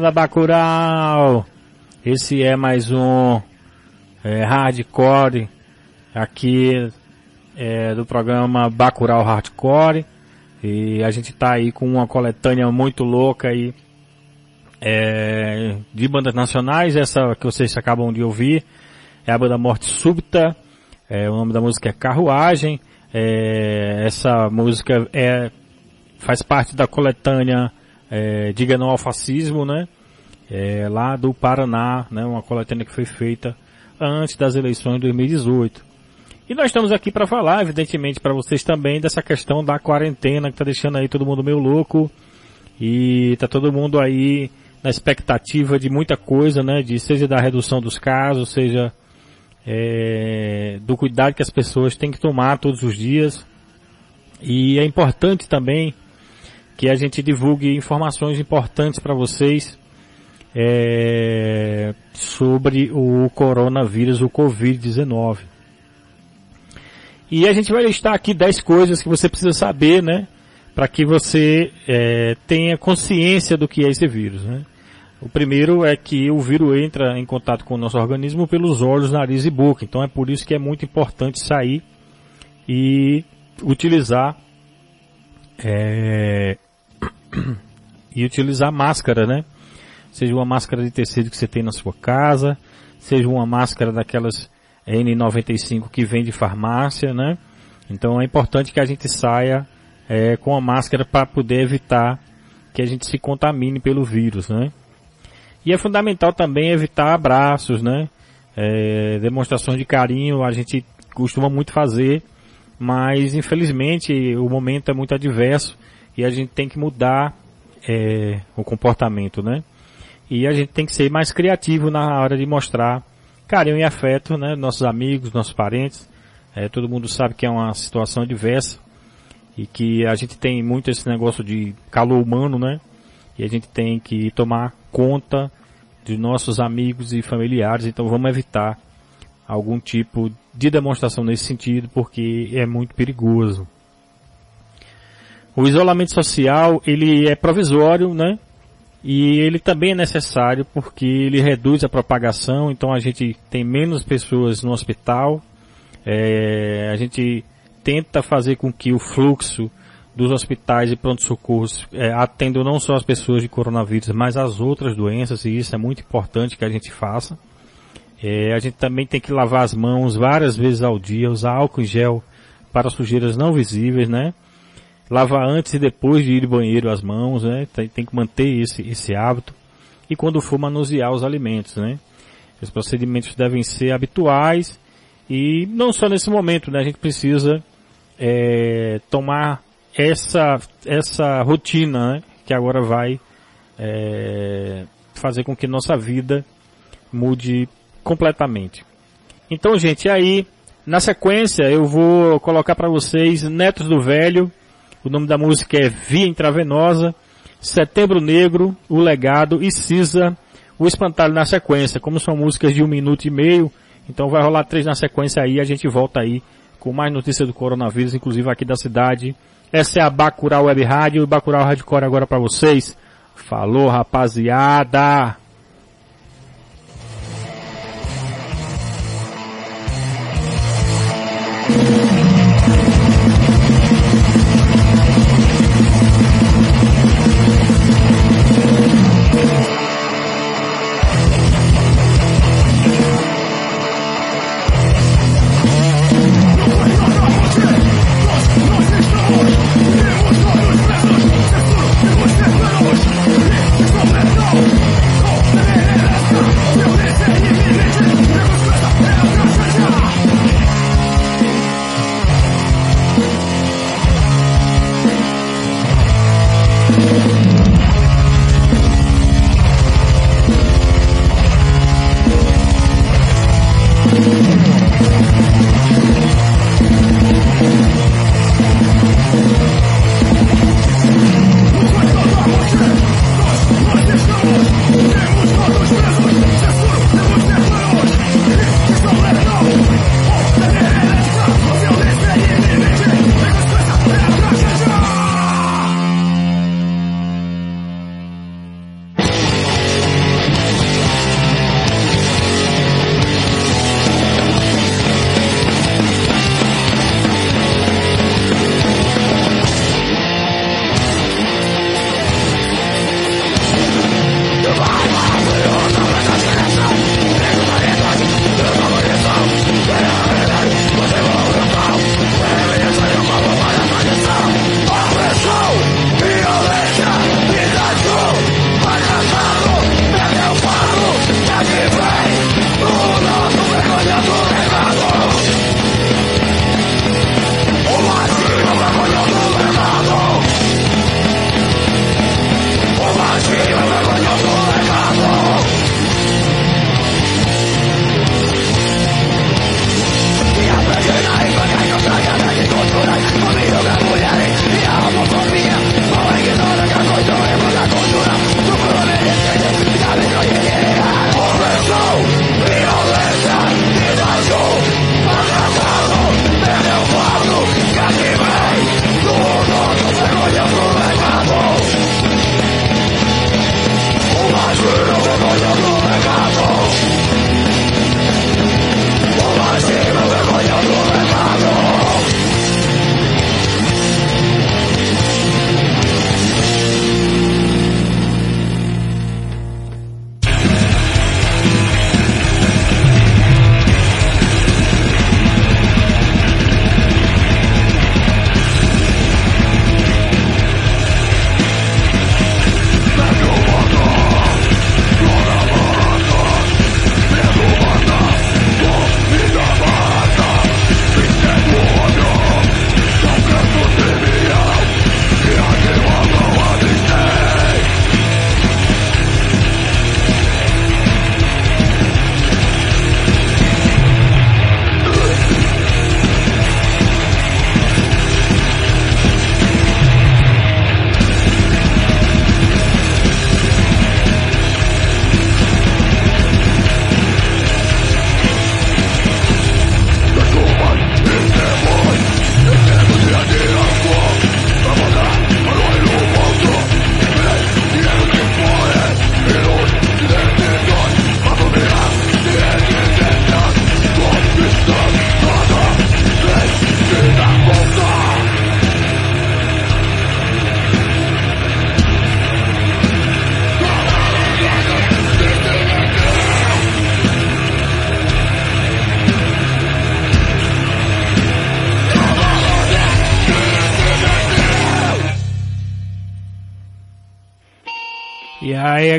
da Bacurau! Esse é mais um é, Hardcore aqui é, do programa Bacurau Hardcore. E a gente tá aí com uma coletânea muito louca aí é, de bandas nacionais. Essa que vocês acabam de ouvir é a banda Morte Súbita. É, o nome da música é Carruagem. É, essa música é, faz parte da coletânea é, Diga Não ao Fascismo, né? É, lá do Paraná, né? Uma coletânea que foi feita antes das eleições de 2018. E nós estamos aqui para falar, evidentemente, para vocês também dessa questão da quarentena que está deixando aí todo mundo meio louco e tá todo mundo aí na expectativa de muita coisa, né? De seja da redução dos casos, seja é, do cuidado que as pessoas têm que tomar todos os dias. E é importante também que a gente divulgue informações importantes para vocês é, sobre o coronavírus, o Covid-19. E a gente vai listar aqui 10 coisas que você precisa saber, né? Para que você é, tenha consciência do que é esse vírus, né? O primeiro é que o vírus entra em contato com o nosso organismo pelos olhos, nariz e boca. Então é por isso que é muito importante sair e utilizar é, e utilizar máscara, né? Seja uma máscara de tecido que você tem na sua casa, seja uma máscara daquelas N95 que vem de farmácia, né? Então é importante que a gente saia é, com a máscara para poder evitar que a gente se contamine pelo vírus, né? E é fundamental também evitar abraços, né? É, demonstrações de carinho a gente costuma muito fazer, mas infelizmente o momento é muito adverso e a gente tem que mudar é, o comportamento, né? E a gente tem que ser mais criativo na hora de mostrar carinho e afeto, né? Nossos amigos, nossos parentes. É, todo mundo sabe que é uma situação diversa e que a gente tem muito esse negócio de calor humano, né? E a gente tem que tomar conta de nossos amigos e familiares, então vamos evitar algum tipo de demonstração nesse sentido, porque é muito perigoso. O isolamento social, ele é provisório, né? E ele também é necessário porque ele reduz a propagação, então a gente tem menos pessoas no hospital, é, a gente tenta fazer com que o fluxo dos hospitais e pronto-socorros é, atendam não só as pessoas de coronavírus, mas as outras doenças, e isso é muito importante que a gente faça. É, a gente também tem que lavar as mãos várias vezes ao dia, usar álcool em gel para sujeiras não visíveis, né? Lavar antes e depois de ir ao banheiro as mãos, né? Tem, tem, que manter esse, esse hábito. E quando for manusear os alimentos, né? Os procedimentos devem ser habituais e não só nesse momento, né? A gente precisa é, tomar essa, essa rotina, né? Que agora vai é, fazer com que nossa vida mude completamente. Então, gente, aí, na sequência, eu vou colocar para vocês Netos do Velho, o nome da música é Via Intravenosa, Setembro Negro, O Legado e Cisa, O Espantalho na sequência. Como são músicas de um minuto e meio, então vai rolar três na sequência aí, a gente volta aí com mais notícias do coronavírus, inclusive aqui da cidade. Essa é a Bacurau Web Rádio e Bacurau Hardcore agora para vocês. Falou, rapaziada!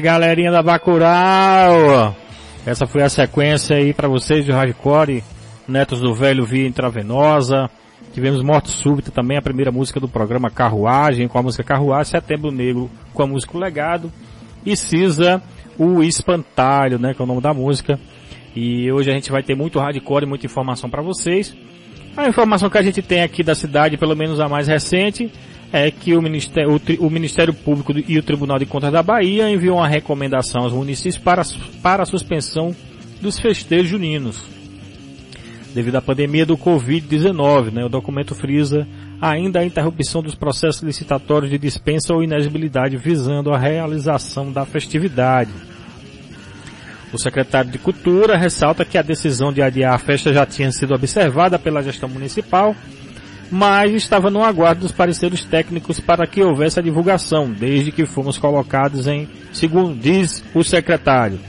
Galerinha da Bacurau! Essa foi a sequência aí para vocês de hardcore, Netos do Velho via intravenosa. Tivemos Morte Súbita também, a primeira música do programa Carruagem, com a música Carruagem, Setembro Negro com a música O Legado. E Cisa, o Espantalho, né, que é o nome da música. E hoje a gente vai ter muito hardcore e muita informação para vocês. A informação que a gente tem aqui da cidade, pelo menos a mais recente, é que o Ministério, o, o Ministério Público e o Tribunal de Contas da Bahia enviou uma recomendação aos municípios para, para a suspensão dos festejos juninos. Devido à pandemia do Covid-19, né, o documento frisa ainda a interrupção dos processos licitatórios de dispensa ou inexigibilidade visando a realização da festividade. O secretário de Cultura ressalta que a decisão de adiar a festa já tinha sido observada pela gestão municipal mas estava no aguardo dos pareceres técnicos para que houvesse a divulgação, desde que fomos colocados em, segundo diz o secretário,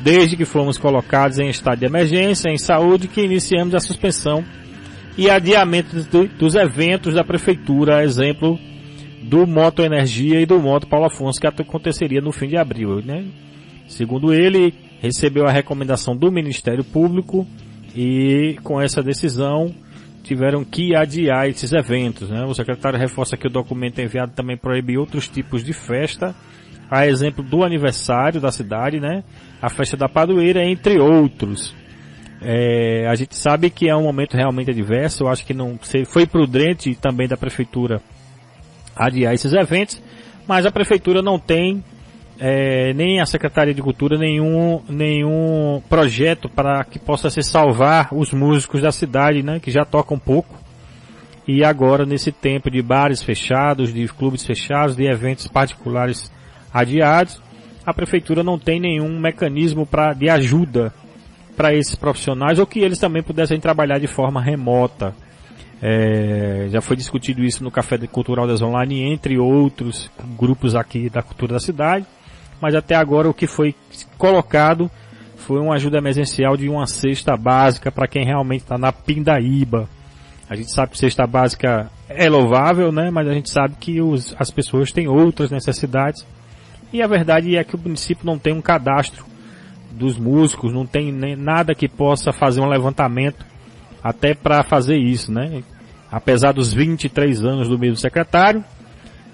desde que fomos colocados em estado de emergência em saúde que iniciamos a suspensão e adiamento dos eventos da prefeitura, exemplo do Moto Energia e do Moto Paulo Afonso que aconteceria no fim de abril, né? Segundo ele, recebeu a recomendação do Ministério Público e com essa decisão tiveram que adiar esses eventos. Né? O secretário reforça que o documento enviado também proíbe outros tipos de festa, a exemplo do aniversário da cidade, né? a festa da padroeira, entre outros. É, a gente sabe que é um momento realmente adverso, eu acho que não foi prudente também da prefeitura adiar esses eventos, mas a prefeitura não tem é, nem a Secretaria de Cultura nenhum, nenhum projeto para que possa se salvar os músicos da cidade, né, que já tocam pouco. E agora, nesse tempo de bares fechados, de clubes fechados, de eventos particulares adiados, a prefeitura não tem nenhum mecanismo pra, de ajuda para esses profissionais ou que eles também pudessem trabalhar de forma remota. É, já foi discutido isso no Café Cultural das Online, entre outros grupos aqui da cultura da cidade mas até agora o que foi colocado foi uma ajuda emergencial de uma cesta básica para quem realmente está na pindaíba. A gente sabe que cesta básica é louvável, né? Mas a gente sabe que os, as pessoas têm outras necessidades. E a verdade é que o município não tem um cadastro dos músicos, não tem nem nada que possa fazer um levantamento até para fazer isso, né? Apesar dos 23 anos do mesmo secretário,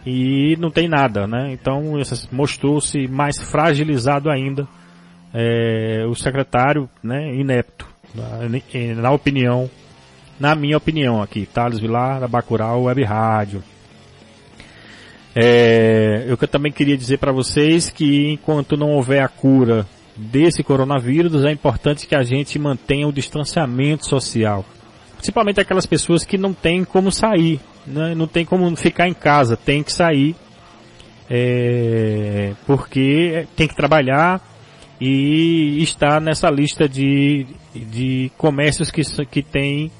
e não tem nada, né? Então mostrou-se mais fragilizado ainda é, o secretário, né, inepto, na, na, opinião, na minha opinião aqui, Thales Vilar, da Bacurau Web Rádio. É, eu também queria dizer para vocês que enquanto não houver a cura desse coronavírus, é importante que a gente mantenha o distanciamento social. Principalmente aquelas pessoas que não têm como sair, né? não tem como ficar em casa, tem que sair, é, porque tem que trabalhar e está nessa lista de, de comércios que, que tem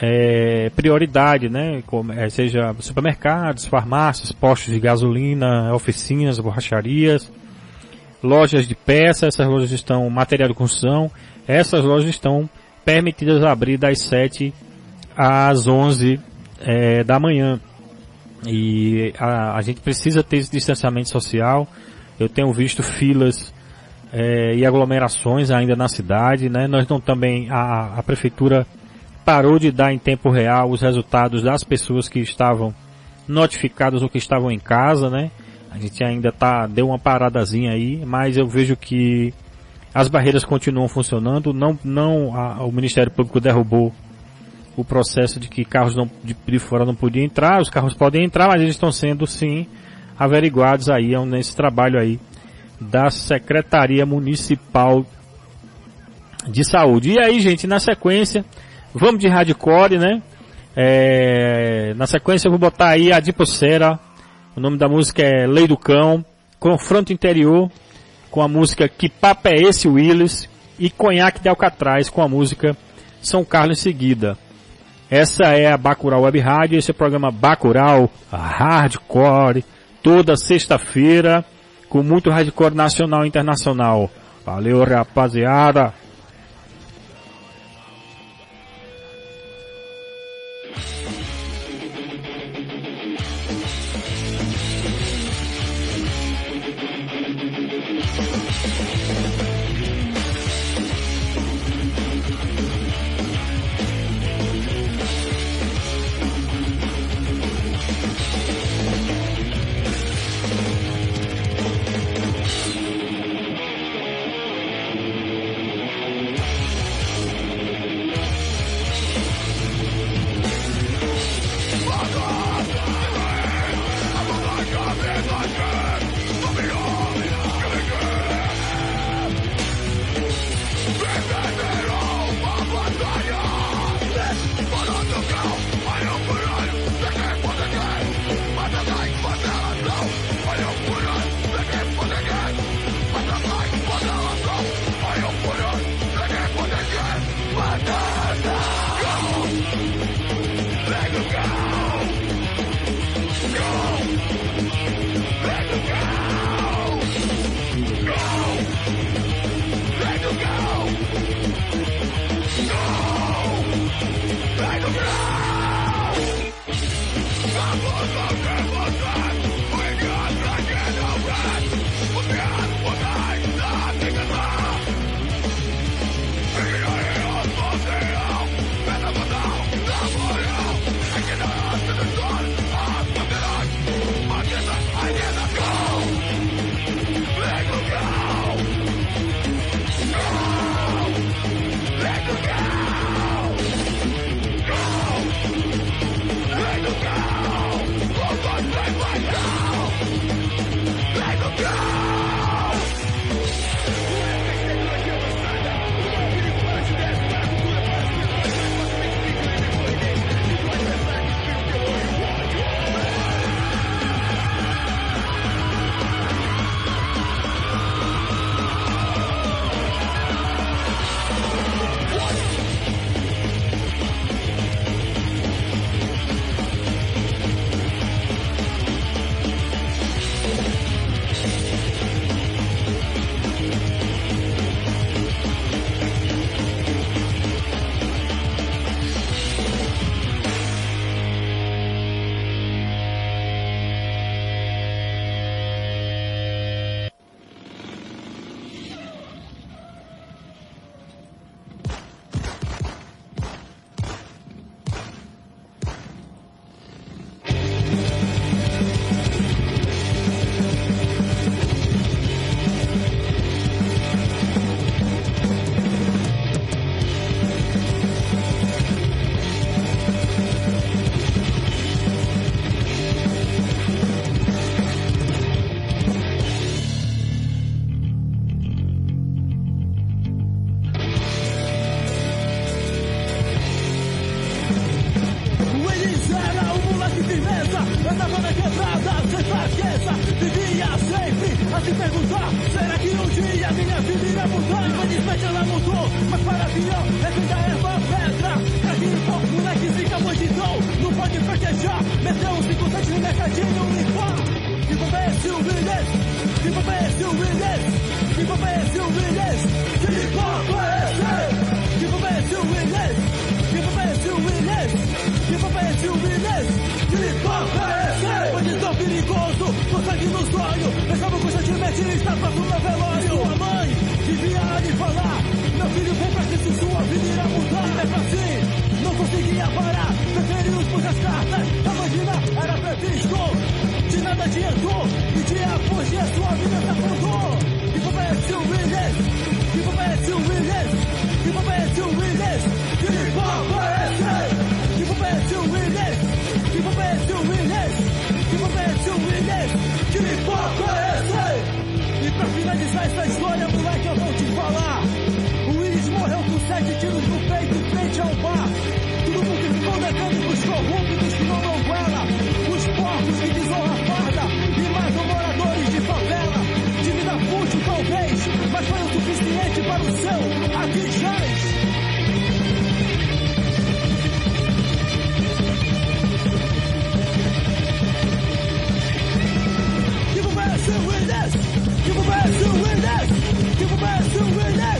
é, prioridade, né? É, seja supermercados, farmácias, postos de gasolina, oficinas, borracharias, lojas de peças, essas lojas estão, material de construção, essas lojas estão permitidas abrir das 7 às 11 é, da manhã. E a, a, gente precisa ter esse distanciamento social. Eu tenho visto filas é, e aglomerações ainda na cidade, né? Nós não também, a, a prefeitura parou de dar em tempo real os resultados das pessoas que estavam notificadas ou que estavam em casa, né? A gente ainda tá, deu uma paradazinha aí, mas eu vejo que as barreiras continuam funcionando, não, não, a, o Ministério Público derrubou o processo de que carros não, de, de fora não podiam entrar, os carros podem entrar, mas eles estão sendo sim averiguados aí é nesse trabalho aí da Secretaria Municipal de Saúde. E aí, gente, na sequência, vamos de hardcore, né? É, na sequência eu vou botar aí a Dipocera, o nome da música é Lei do Cão, Confronto Interior, com a música Que Papo é Esse Willis, e Conhaque de Alcatraz com a música São Carlos em seguida. Essa é a Bacurau Web Rádio, esse é o programa Bacurau Hardcore, toda sexta-feira, com muito hardcore nacional e internacional. Valeu, rapaziada! People merece o inglês, people merece o inglês, people merece, people merece o inglês, people merece o inglês, people merece o inglês, people merece. Bandido perigoso, com sangue no sonho, pensava constantemente está pra fundo velório. Sua mãe devia lhe falar, meu filho vem pra que se sua vida irá mudar. É pra si, não conseguia parar, preferimos por as cartas, a vagina era previsto, de nada adiantou dia sua vida Willis, Willis, Willis, Willis, Willis, Willis. E pra finalizar essa história, moleque, eu vou te falar. O Willis morreu com sete tiros no peito, frente ao bar. Tudo porque ficou decando os corruptos que não dão vela, os porcos que desarmaram. Para o seu, a DJs. Give a man to win this. Give a man to win this. Give a man to win this.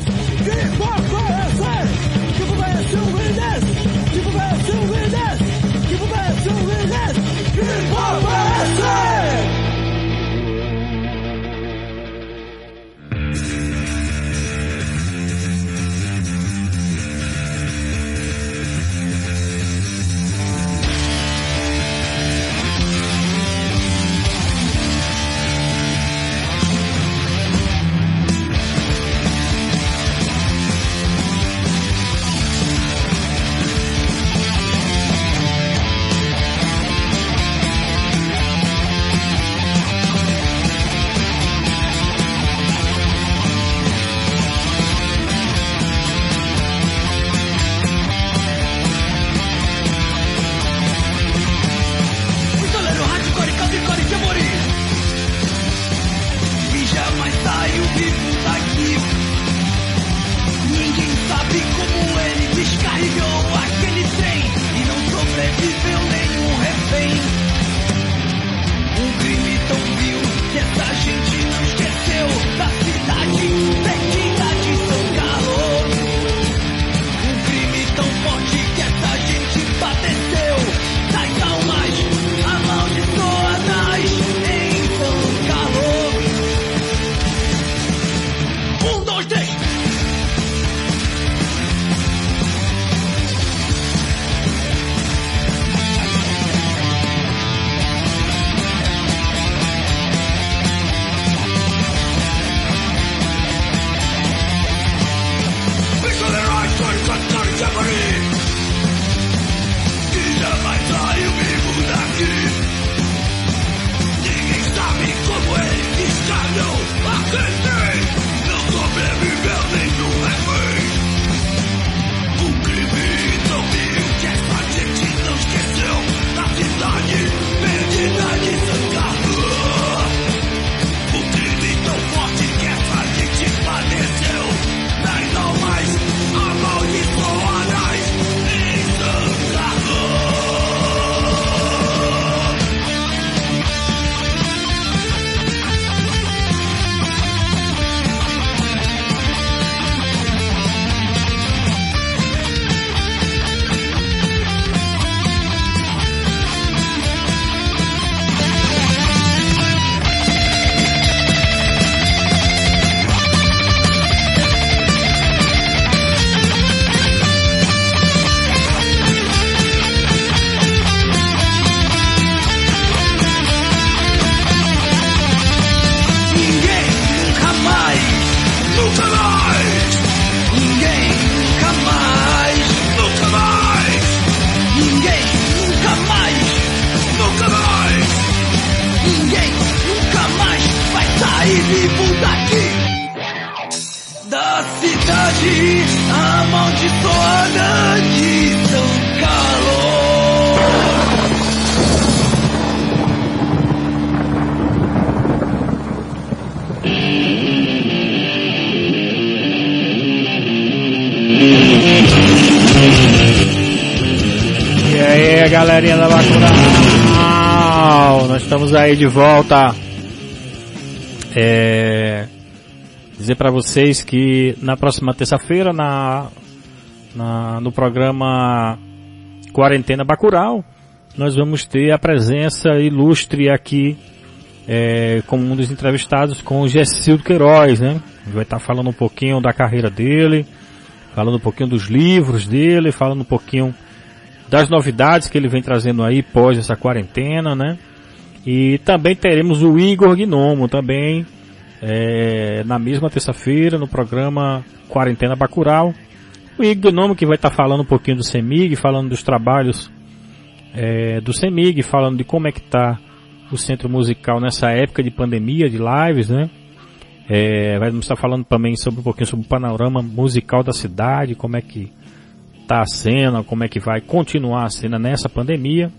Estamos aí de volta. É, dizer para vocês que na próxima terça-feira, na, na, no programa Quarentena Bacurau, nós vamos ter a presença ilustre aqui é, como um dos entrevistados com o Gessildo Queiroz, né? Ele vai estar falando um pouquinho da carreira dele, falando um pouquinho dos livros dele, falando um pouquinho das novidades que ele vem trazendo aí pós essa quarentena, né? E também teremos o Igor Gnomo também é, na mesma terça-feira no programa Quarentena Bacural. O Igor Gnomo que vai estar falando um pouquinho do CEMIG, falando dos trabalhos é, do CEMIG, falando de como é que está o centro musical nessa época de pandemia, de lives, né? É, vamos estar falando também sobre um pouquinho sobre o panorama musical da cidade, como é que está a cena, como é que vai continuar a cena nessa pandemia.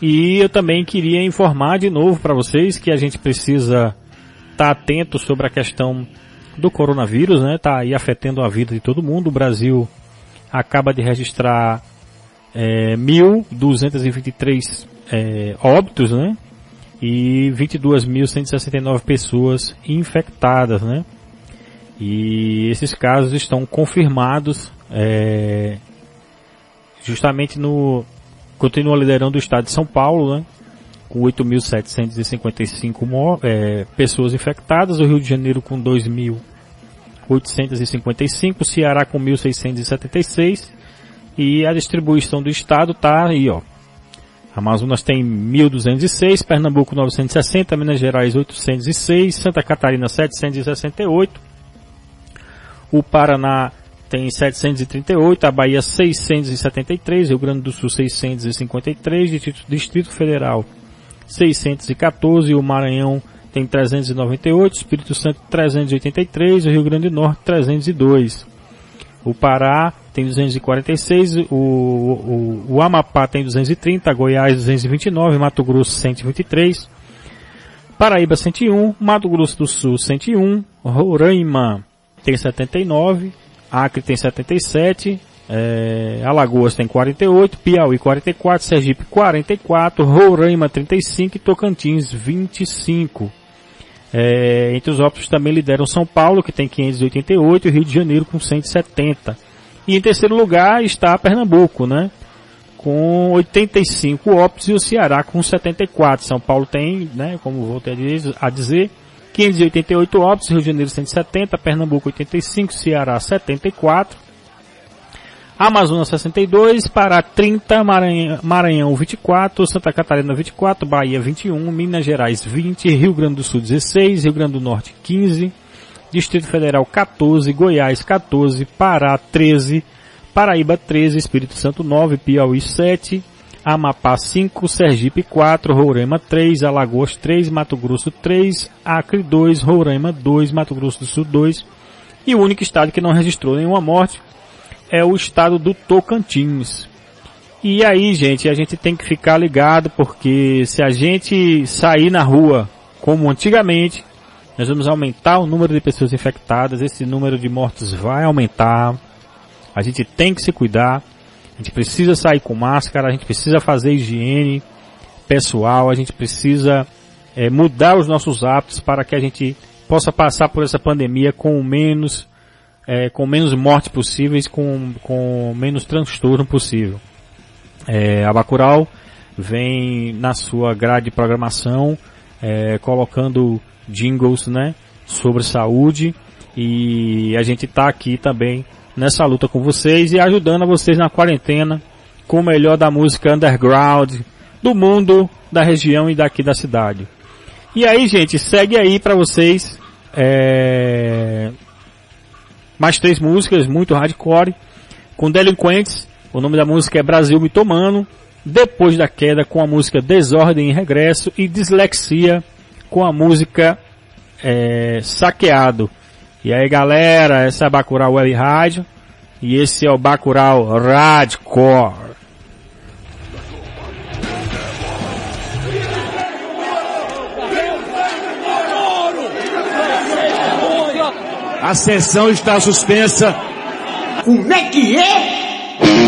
E eu também queria informar de novo para vocês que a gente precisa estar tá atento sobre a questão do coronavírus, né? Tá aí afetando a vida de todo mundo. O Brasil acaba de registrar é, 1.223 é, óbitos, né? E 22.169 pessoas infectadas, né? E esses casos estão confirmados é, justamente no continua liderando o estado de São Paulo, né? Com 8.755 é, pessoas infectadas, o Rio de Janeiro com 2.855, Ceará com 1.676 e a distribuição do estado tá aí, ó. Amazonas tem 1.206, Pernambuco 960, Minas Gerais 806, Santa Catarina 768, o Paraná tem 738, a Bahia 673, Rio Grande do Sul 653, Distrito Federal 614, o Maranhão tem 398, Espírito Santo 383, o Rio Grande do Norte 302. O Pará tem 246, o, o, o Amapá tem 230, Goiás 229, Mato Grosso 123, Paraíba 101, Mato Grosso do Sul 101, Roraima tem 79, Acre tem 77, é, Alagoas tem 48, Piauí 44, Sergipe 44, Roraima 35 e Tocantins 25. É, entre os óbitos também lideram São Paulo, que tem 588, e Rio de Janeiro com 170. E em terceiro lugar está Pernambuco, né? Com 85 óbitos e o Ceará com 74. São Paulo tem, né, como voltei a dizer, 588 óbitos, Rio de Janeiro 170, Pernambuco 85, Ceará 74, Amazonas 62, Pará 30, Maranhão, Maranhão 24, Santa Catarina 24, Bahia 21, Minas Gerais 20, Rio Grande do Sul 16, Rio Grande do Norte 15, Distrito Federal 14, Goiás 14, Pará 13, Paraíba 13, Espírito Santo 9, Piauí 7, Amapá 5, Sergipe 4, Roraima 3, Alagoas 3, Mato Grosso 3, Acre 2, Roraima 2, Mato Grosso do Sul 2. E o único estado que não registrou nenhuma morte é o estado do Tocantins. E aí, gente, a gente tem que ficar ligado porque se a gente sair na rua como antigamente, nós vamos aumentar o número de pessoas infectadas, esse número de mortos vai aumentar. A gente tem que se cuidar. A gente precisa sair com máscara, a gente precisa fazer higiene pessoal, a gente precisa é, mudar os nossos hábitos para que a gente possa passar por essa pandemia com menos, é, com menos mortes possíveis, com, com menos transtorno possível. É, a Bacurau vem na sua grade de programação é, colocando jingles, né, sobre saúde e a gente está aqui também nessa luta com vocês e ajudando a vocês na quarentena com o melhor da música underground do mundo, da região e daqui da cidade. E aí, gente, segue aí para vocês é... mais três músicas muito hardcore com Delinquentes. O nome da música é Brasil Mitomano. Depois da queda com a música Desordem e Regresso e Dislexia com a música é, Saqueado. E aí galera, essa é a Bacurau Web Rádio e esse é o Bacurau Radcore. A sessão está suspensa. Como é que é?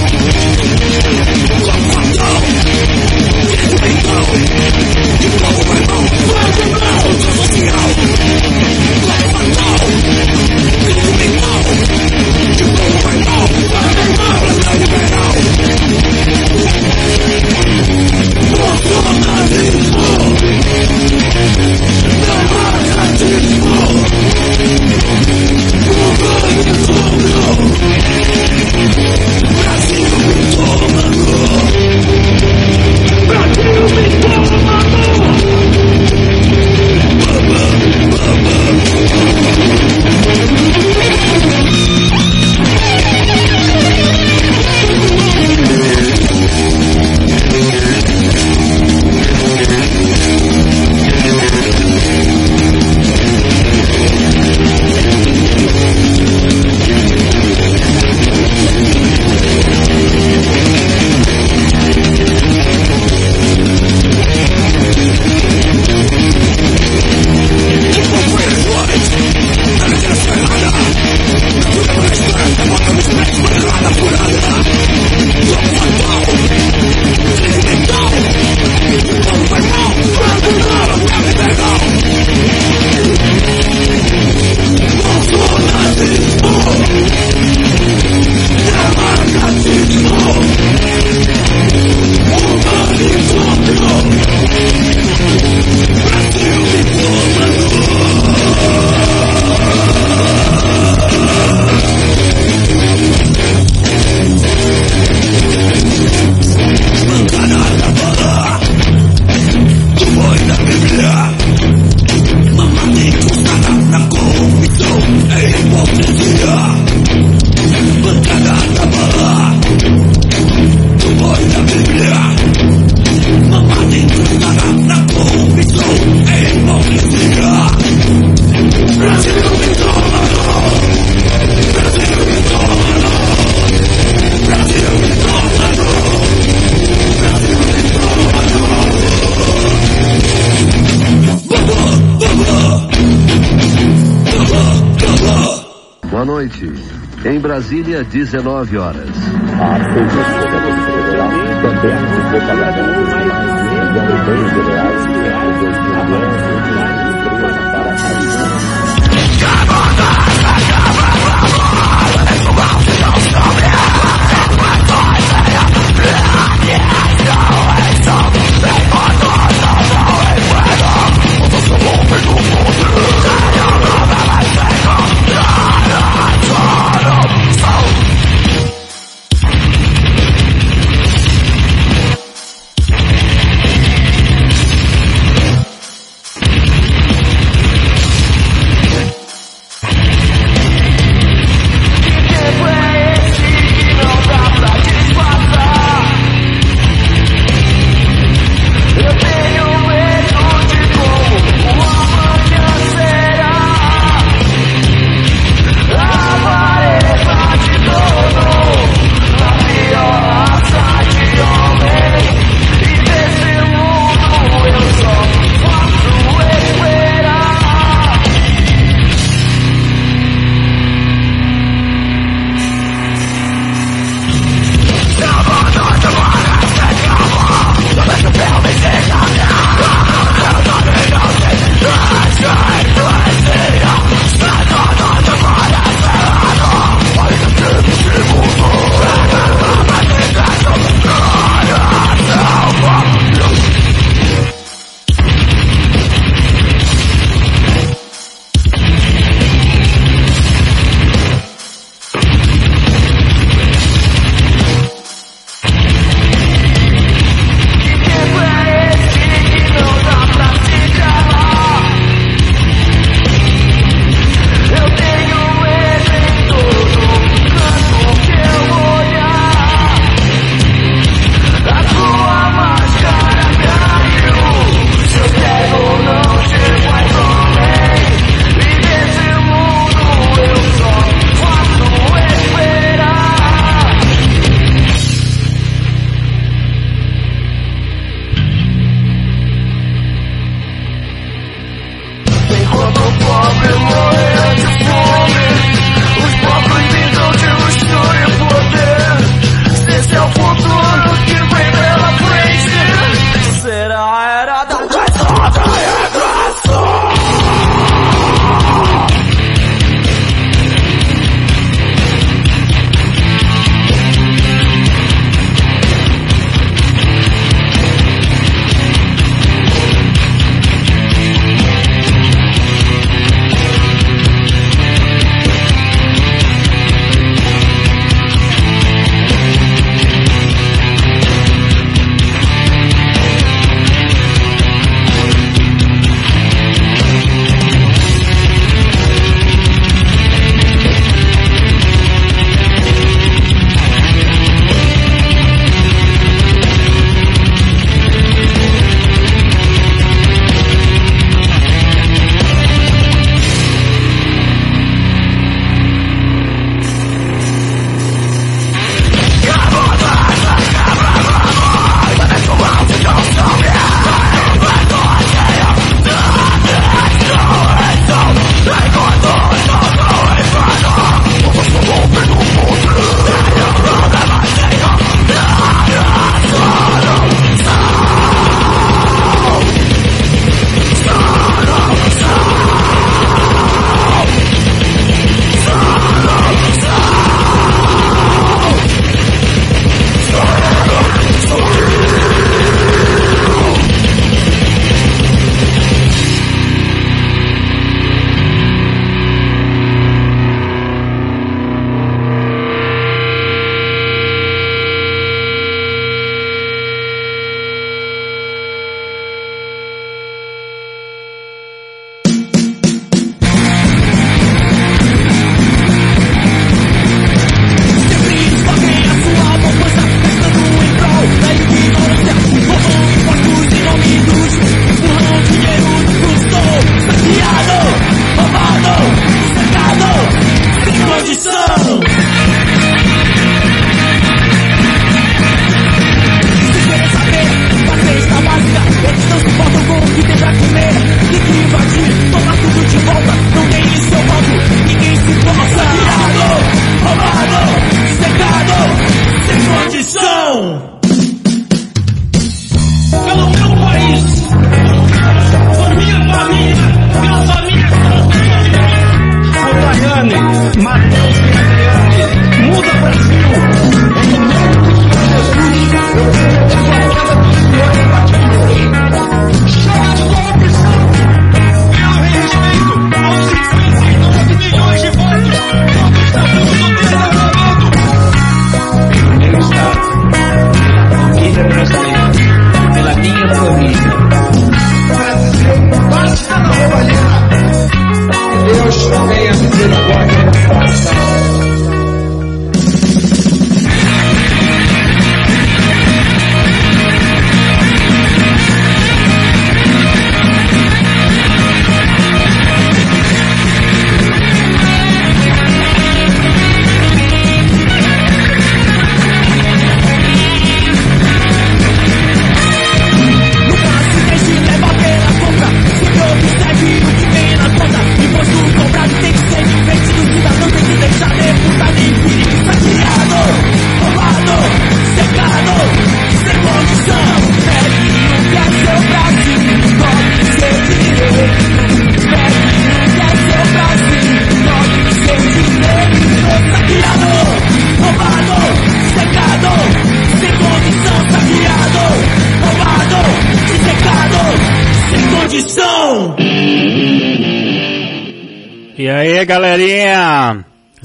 You blow my mind. Brasília, 19 horas. Yeah!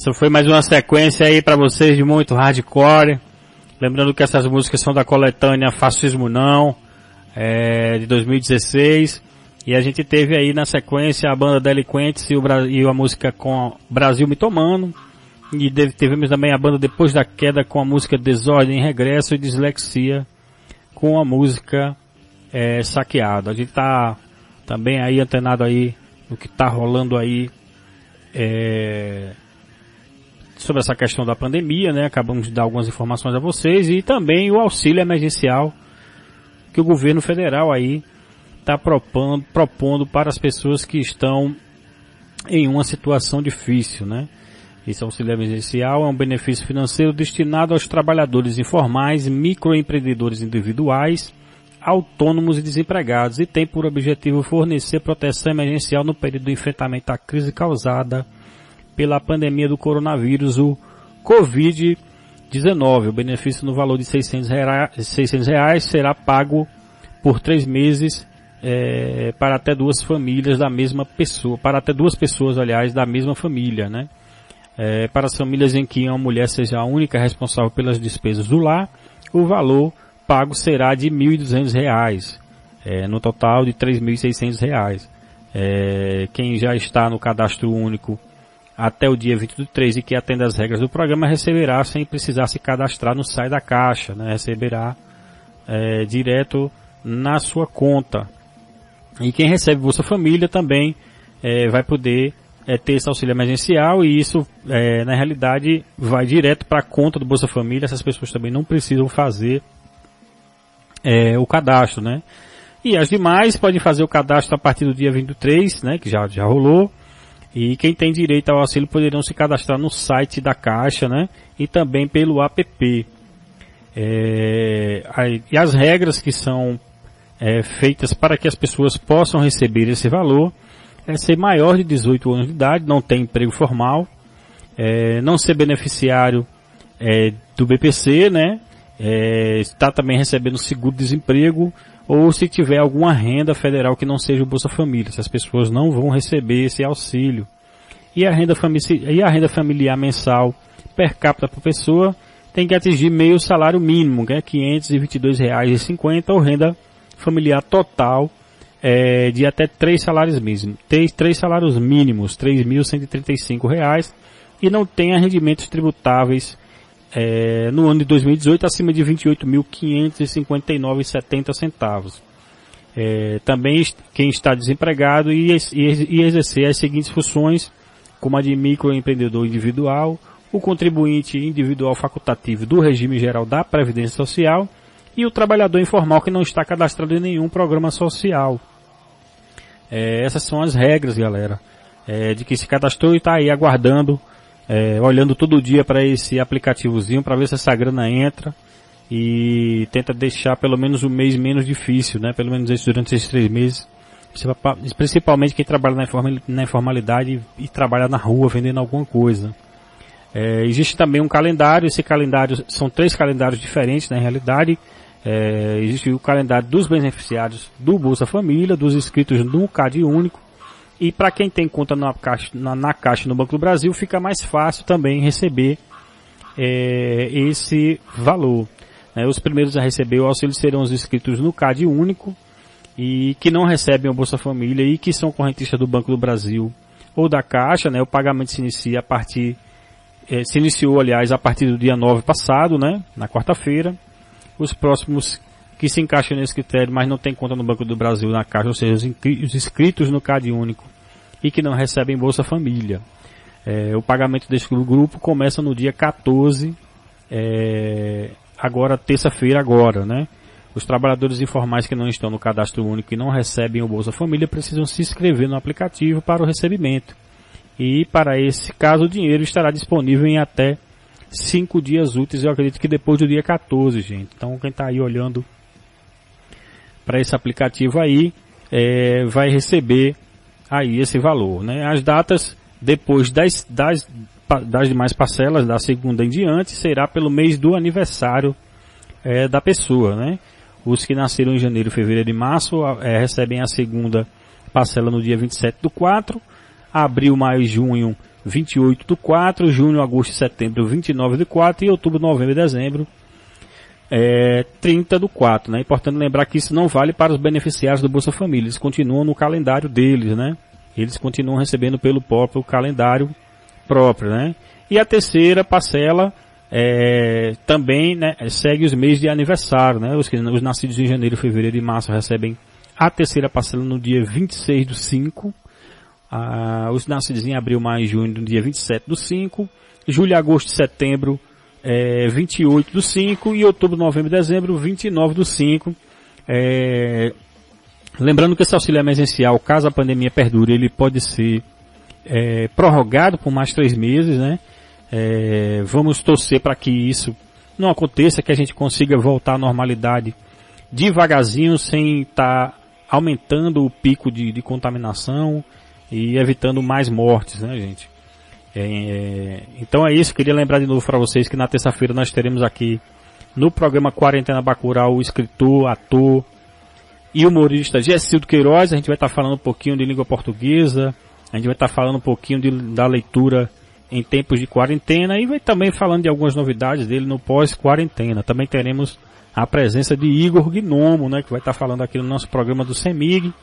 Essa foi mais uma sequência aí para vocês de muito hardcore. Lembrando que essas músicas são da coletânea Fascismo Não, é, de 2016. E a gente teve aí na sequência a banda Delinquentes e, o, e a música com Brasil Me Tomando. E tivemos também a banda Depois da Queda com a música Desordem, Regresso e Dislexia com a música é, Saqueado. A gente tá também aí antenado aí no que tá rolando aí é, sobre essa questão da pandemia, né? Acabamos de dar algumas informações a vocês e também o auxílio emergencial que o governo federal aí está propondo, propondo para as pessoas que estão em uma situação difícil, né? Esse auxílio emergencial é um benefício financeiro destinado aos trabalhadores informais, microempreendedores individuais, autônomos e desempregados e tem por objetivo fornecer proteção emergencial no período do enfrentamento à crise causada pela pandemia do coronavírus, o Covid-19. O benefício no valor de 600 reais, 600 reais será pago por três meses é, para até duas famílias da mesma pessoa, para até duas pessoas, aliás, da mesma família, né? É, para as famílias em que uma mulher seja a única responsável pelas despesas do lar, o valor pago será de R$ 1.200, é, no total de R$ 3.600. É, quem já está no cadastro único até o dia 23 e que atenda às regras do programa receberá sem precisar se cadastrar no site da Caixa, né? receberá é, direto na sua conta. E quem recebe Bolsa Família também é, vai poder é, ter esse auxílio emergencial e isso, é, na realidade, vai direto para a conta do Bolsa Família. Essas pessoas também não precisam fazer é, o cadastro, né? E as demais podem fazer o cadastro a partir do dia 23, né? Que já, já rolou. E quem tem direito ao auxílio poderão se cadastrar no site da Caixa, né? E também pelo app. É, e as regras que são é, feitas para que as pessoas possam receber esse valor é ser maior de 18 anos de idade, não ter emprego formal, é, não ser beneficiário é, do BPC, né? É, está também recebendo seguro-desemprego ou se tiver alguma renda federal que não seja o Bolsa Família. Essas pessoas não vão receber esse auxílio. E a renda, e a renda familiar mensal per capita por pessoa tem que atingir meio salário mínimo, que é R$ 522,50 ou renda familiar total é, de até três salários mínimos. Três, três salários mínimos, R$ 3.135 e não tenha rendimentos tributáveis é, no ano de 2018 acima de 28.559,70 centavos. É, também quem está desempregado e, e, e, exercer as seguintes funções, como a de microempreendedor individual, o contribuinte individual facultativo do regime geral da Previdência Social e o trabalhador informal que não está cadastrado em nenhum programa social. É, essas são as regras, galera, é, de que se cadastrou e está aí aguardando é, olhando todo dia para esse aplicativozinho para ver se essa grana entra e tenta deixar pelo menos um mês menos difícil, né? Pelo menos durante esses três meses. Principalmente quem trabalha na informalidade e trabalha na rua vendendo alguma coisa. É, existe também um calendário, esse calendário, são três calendários diferentes na realidade. É, existe o calendário dos beneficiários do Bolsa Família, dos inscritos no CAD único e para quem tem conta na caixa, na, na, caixa no Banco do Brasil, fica mais fácil também receber é, esse valor. Né? Os primeiros a receber o auxílio serão os inscritos no CAD único e que não recebem o Bolsa Família e que são correntistas do Banco do Brasil ou da Caixa, né? O pagamento se inicia a partir, é, se iniciou, aliás, a partir do dia 9 passado, né? Na quarta-feira. Os próximos que se encaixam nesse critério, mas não tem conta no Banco do Brasil na Caixa, ou seja, os inscritos no CAD único e que não recebem Bolsa Família. É, o pagamento desse grupo começa no dia 14, é, agora terça-feira agora, né? Os trabalhadores informais que não estão no cadastro único e não recebem o Bolsa Família precisam se inscrever no aplicativo para o recebimento. E para esse caso o dinheiro estará disponível em até 5 dias úteis, eu acredito que depois do dia 14, gente. Então quem está aí olhando para esse aplicativo aí, é, vai receber aí esse valor, né? As datas depois das, das, das demais parcelas, da segunda em diante, será pelo mês do aniversário é, da pessoa, né? Os que nasceram em janeiro, fevereiro e março é, recebem a segunda parcela no dia 27 do 4, abril, maio e junho 28 do 4, junho, agosto e setembro 29 do 4 e outubro, novembro e dezembro é, 30 do 4, né? Importante lembrar que isso não vale para os beneficiários do Bolsa Família, eles continuam no calendário deles, né? Eles continuam recebendo pelo próprio calendário próprio, né? E a terceira parcela é, também né, segue os meses de aniversário, né? Os, os nascidos em janeiro, fevereiro e março recebem a terceira parcela no dia 26 do 5, ah, os nascidos em abril, maio e junho no dia 27 do 5, julho, agosto e setembro é, 28 do 5 e outubro, novembro e dezembro 29 do 5. É, lembrando que esse auxílio emergencial, caso a pandemia perdure, ele pode ser é, prorrogado por mais três meses, né? É, vamos torcer para que isso não aconteça, que a gente consiga voltar à normalidade devagarzinho, sem estar tá aumentando o pico de, de, contaminação e evitando mais mortes, né, gente? É, é, então é isso, queria lembrar de novo para vocês que na terça-feira nós teremos aqui no programa Quarentena Bacurau o escritor, ator e humorista Gessildo Queiroz. A gente vai estar tá falando um pouquinho de língua portuguesa, a gente vai estar tá falando um pouquinho de, da leitura em tempos de quarentena e vai também falando de algumas novidades dele no pós-quarentena. Também teremos a presença de Igor Gnomo, né, que vai estar falando aqui no nosso programa do Semig,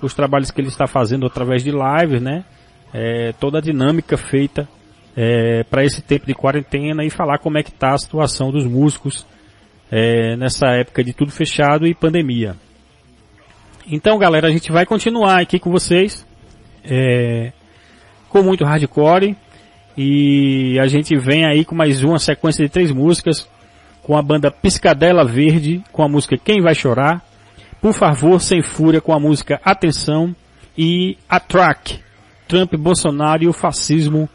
os trabalhos que ele está fazendo através de lives, né, é, toda a dinâmica feita é, para esse tempo de quarentena e falar como é que está a situação dos músicos é, nessa época de tudo fechado e pandemia. Então, galera, a gente vai continuar aqui com vocês é, com muito hardcore e a gente vem aí com mais uma sequência de três músicas com a banda Piscadela Verde com a música Quem Vai Chorar, Por Favor Sem Fúria com a música Atenção e A Track, Trump, Bolsonaro e o fascismo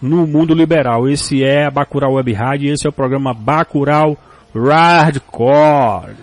no mundo liberal. Esse é a Bacurau Web Rádio e esse é o programa Bacurau Hardcore.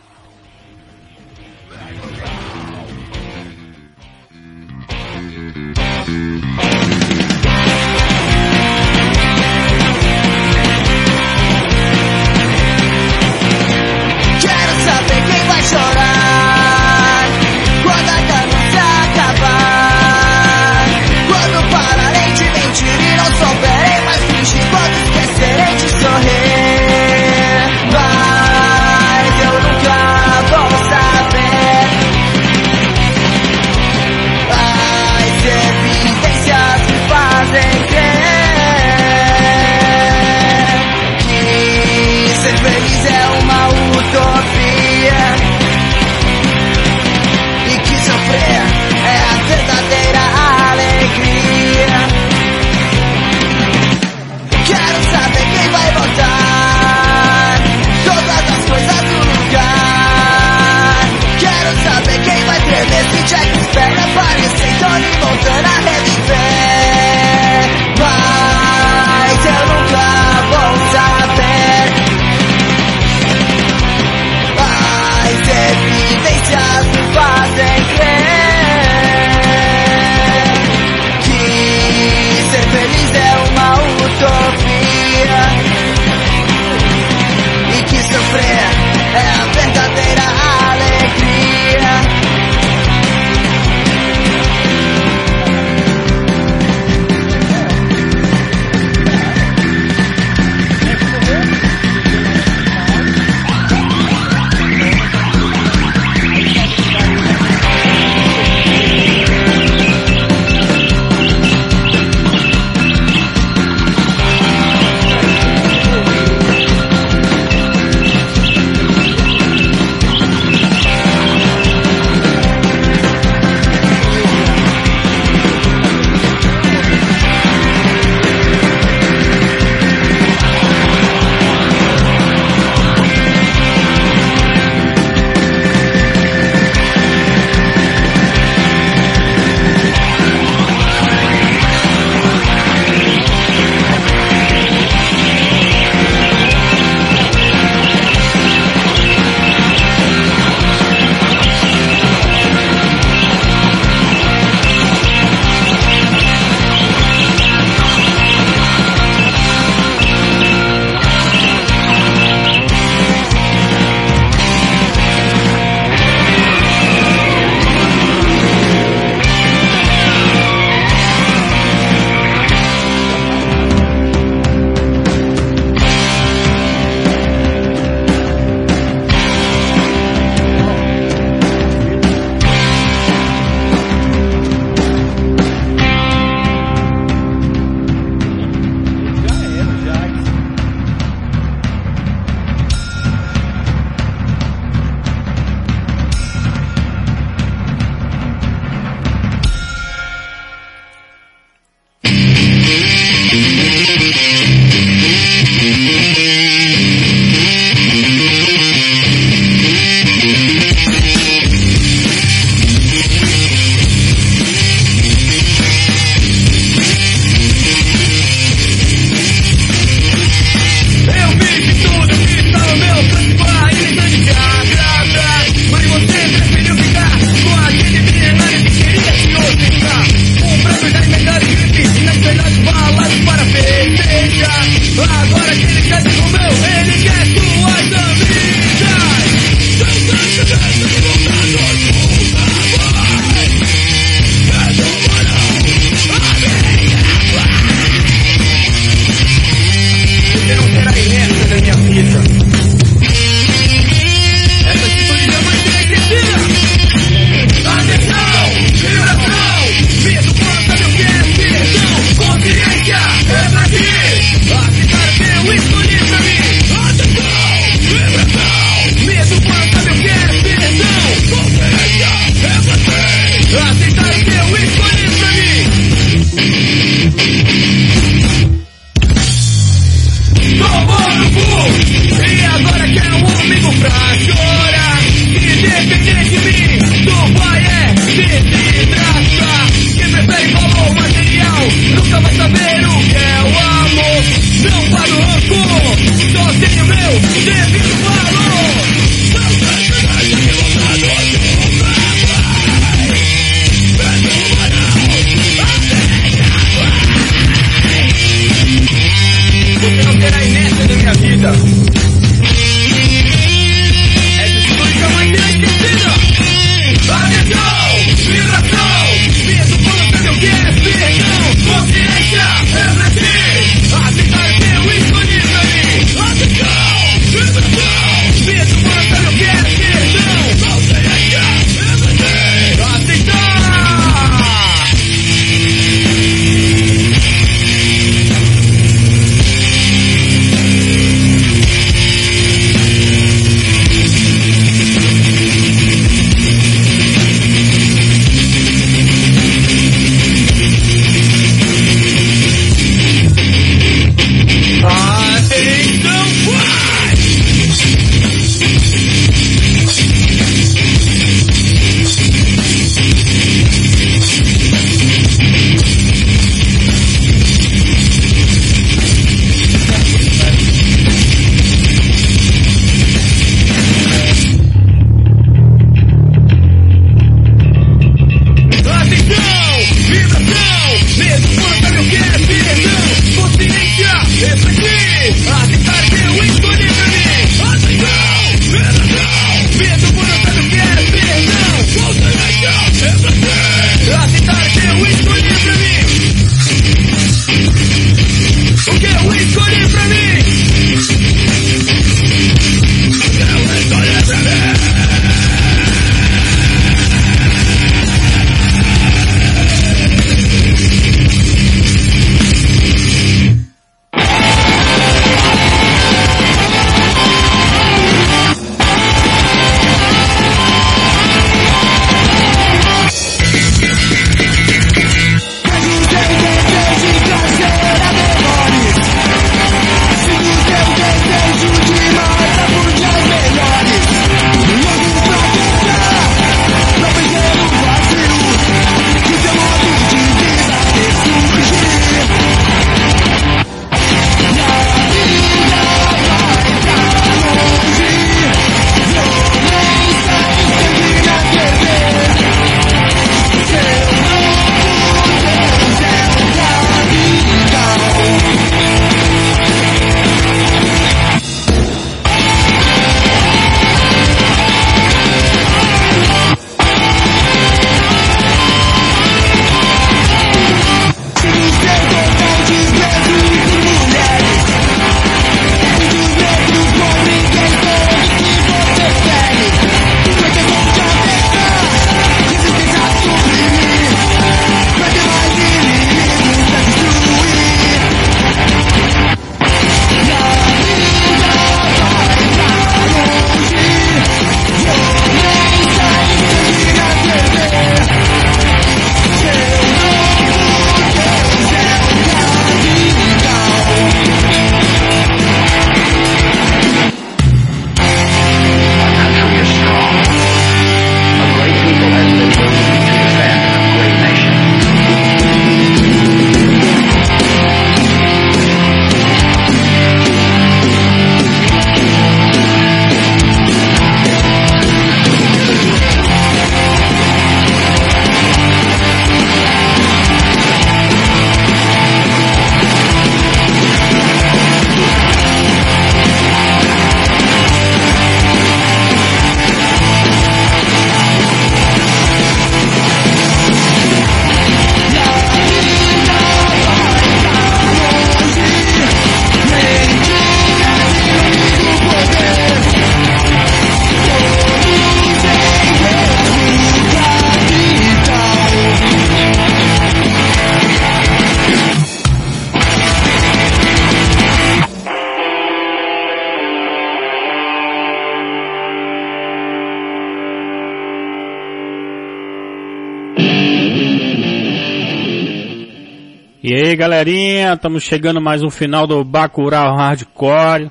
Estamos chegando mais um final do Bacurau Hardcore.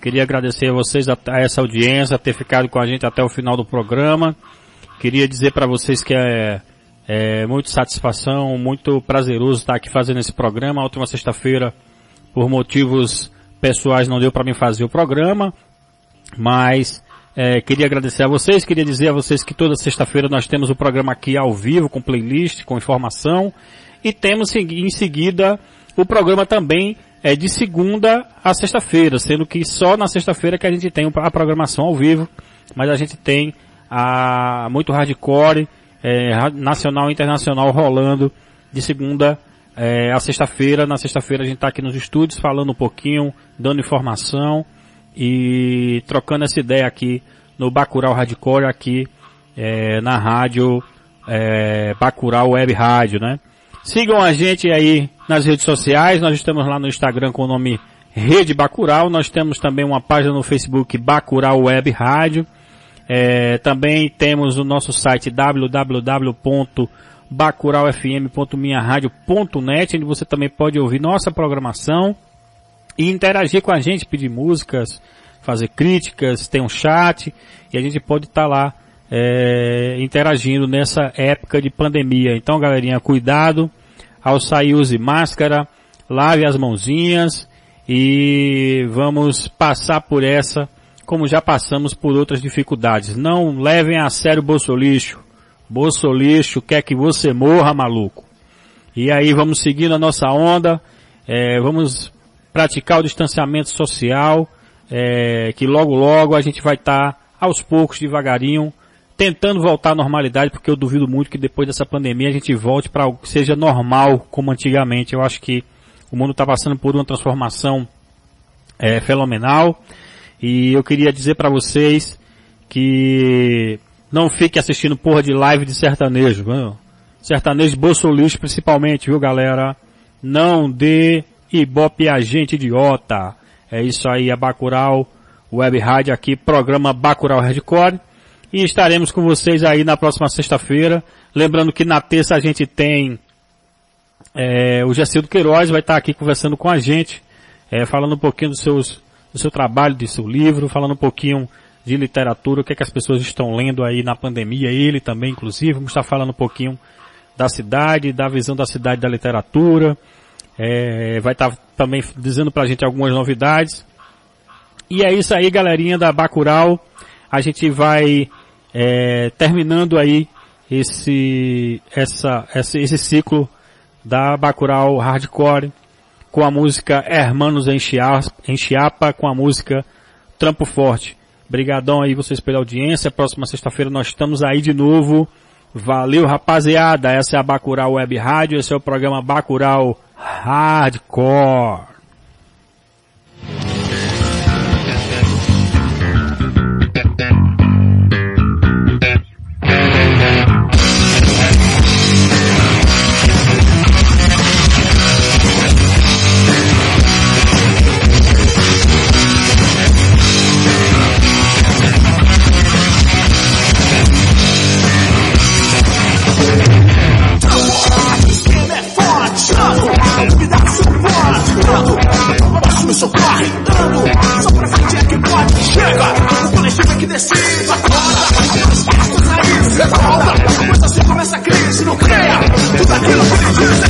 Queria agradecer a vocês, a, a essa audiência, ter ficado com a gente até o final do programa. Queria dizer para vocês que é, é muito satisfação, muito prazeroso estar aqui fazendo esse programa. A última sexta-feira, por motivos pessoais, não deu para mim fazer o programa, mas é, queria agradecer a vocês, queria dizer a vocês que toda sexta-feira nós temos o programa aqui ao vivo, com playlist, com informação, e temos em seguida o programa também é de segunda a sexta-feira, sendo que só na sexta-feira que a gente tem a programação ao vivo, mas a gente tem a muito hardcore, é, nacional e internacional rolando de segunda é, a sexta-feira. Na sexta-feira a gente está aqui nos estúdios falando um pouquinho, dando informação e trocando essa ideia aqui no Bacurau Hardcore aqui é, na rádio é, Bacurau Web Rádio, né? Sigam a gente aí nas redes sociais, nós estamos lá no Instagram com o nome Rede Bacurau, nós temos também uma página no Facebook Bacurau Web Rádio, é, também temos o nosso site www.bacuraufm.minharadio.net, onde você também pode ouvir nossa programação e interagir com a gente, pedir músicas, fazer críticas, tem um chat e a gente pode estar lá é, interagindo nessa época de pandemia. Então, galerinha, cuidado ao sair use máscara, lave as mãozinhas e vamos passar por essa como já passamos por outras dificuldades. Não levem a sério o bolsolixo. Bolsolixo quer que você morra, maluco. E aí vamos seguindo a nossa onda, é, vamos praticar o distanciamento social, é, que logo logo a gente vai estar aos poucos, devagarinho, tentando voltar à normalidade, porque eu duvido muito que depois dessa pandemia a gente volte para algo que seja normal como antigamente. Eu acho que o mundo está passando por uma transformação é, fenomenal e eu queria dizer para vocês que não fique assistindo porra de live de sertanejo, viu? sertanejo bolsolixo principalmente, viu galera? Não dê ibope a gente idiota. É isso aí, a Bacurau Web Rádio aqui, programa Bacurau Hardcore. E estaremos com vocês aí na próxima sexta-feira. Lembrando que na terça a gente tem é, o Gecildo Queiroz vai estar aqui conversando com a gente, é, falando um pouquinho dos seus, do seu trabalho, do seu livro, falando um pouquinho de literatura, o que, é que as pessoas estão lendo aí na pandemia, ele também inclusive, vamos estar falando um pouquinho da cidade, da visão da cidade da literatura, é, vai estar também dizendo pra gente algumas novidades. E é isso aí, galerinha da Bacurau. A gente vai é, terminando aí esse, essa, esse, esse ciclo da Bacurau Hardcore com a música Hermanos em Chiapa, em Chiapa com a música Trampo Forte. Brigadão aí vocês pela audiência. Próxima sexta-feira nós estamos aí de novo. Valeu rapaziada. Essa é a Bacurau Web Rádio. Esse é o programa Bacurau Hardcore. Me socorre, dando, só pra frente é que pode, chega, o coletivo é que decide, acorda, as coisas aí se revolta, mas assim começa a crise, não creia, tudo aquilo que ele diz